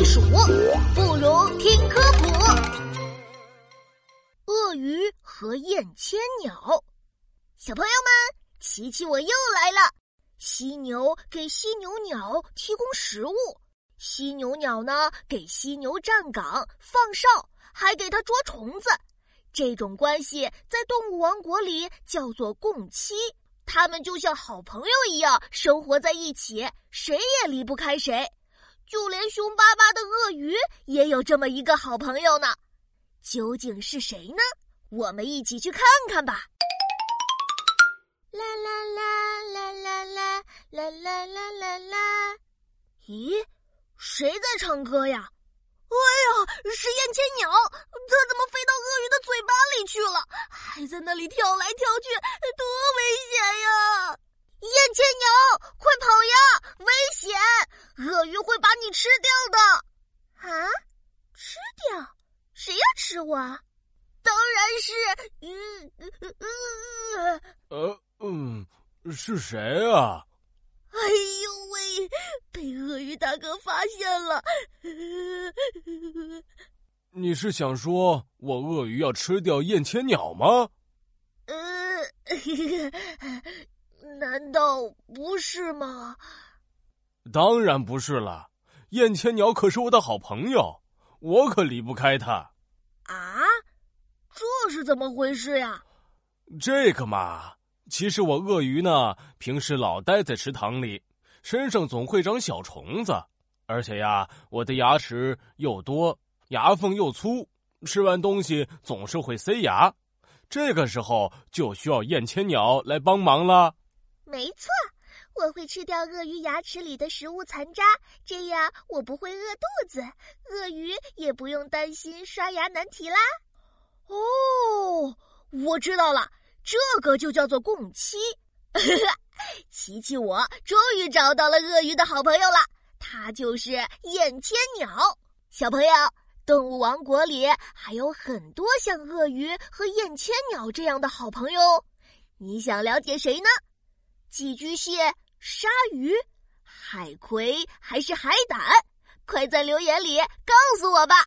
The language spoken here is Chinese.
避暑，不如听科普。鳄鱼和燕千鸟，小朋友们，琪琪我又来了。犀牛给犀牛鸟提供食物，犀牛鸟呢给犀牛站岗放哨，还给它捉虫子。这种关系在动物王国里叫做共妻。他们就像好朋友一样生活在一起，谁也离不开谁。就连凶巴巴的鳄鱼也有这么一个好朋友呢。究竟是谁呢？我们一起去看看吧。啦啦啦啦啦啦啦啦啦啦啦！咦，谁在唱歌呀？哎呀，是燕千鸟，它怎么飞到鳄鱼的嘴巴里去了？还在那里跳来跳去，多危险呀！燕千鸟，快跑呀！危险，鳄鱼会把你吃掉的。啊，吃掉？谁我？当然是……呃嗯，是谁啊？哎呦喂，被鳄鱼大哥发现了！你是想说我鳄鱼要吃掉燕千鸟吗？呃，难道不是吗？当然不是了，燕千鸟可是我的好朋友，我可离不开它。是怎么回事呀？这个嘛。其实我鳄鱼呢，平时老待在池塘里，身上总会长小虫子，而且呀，我的牙齿又多，牙缝又粗，吃完东西总是会塞牙，这个时候就需要燕千鸟来帮忙了。没错，我会吃掉鳄鱼牙齿里的食物残渣，这样我不会饿肚子，鳄鱼也不用担心刷牙难题啦。哦，我知道了。这个就叫做共妻，琪琪，我终于找到了鳄鱼的好朋友了，它就是燕千鸟。小朋友，动物王国里还有很多像鳄鱼和燕千鸟这样的好朋友，你想了解谁呢？寄居蟹、鲨鱼、海葵还是海胆？快在留言里告诉我吧。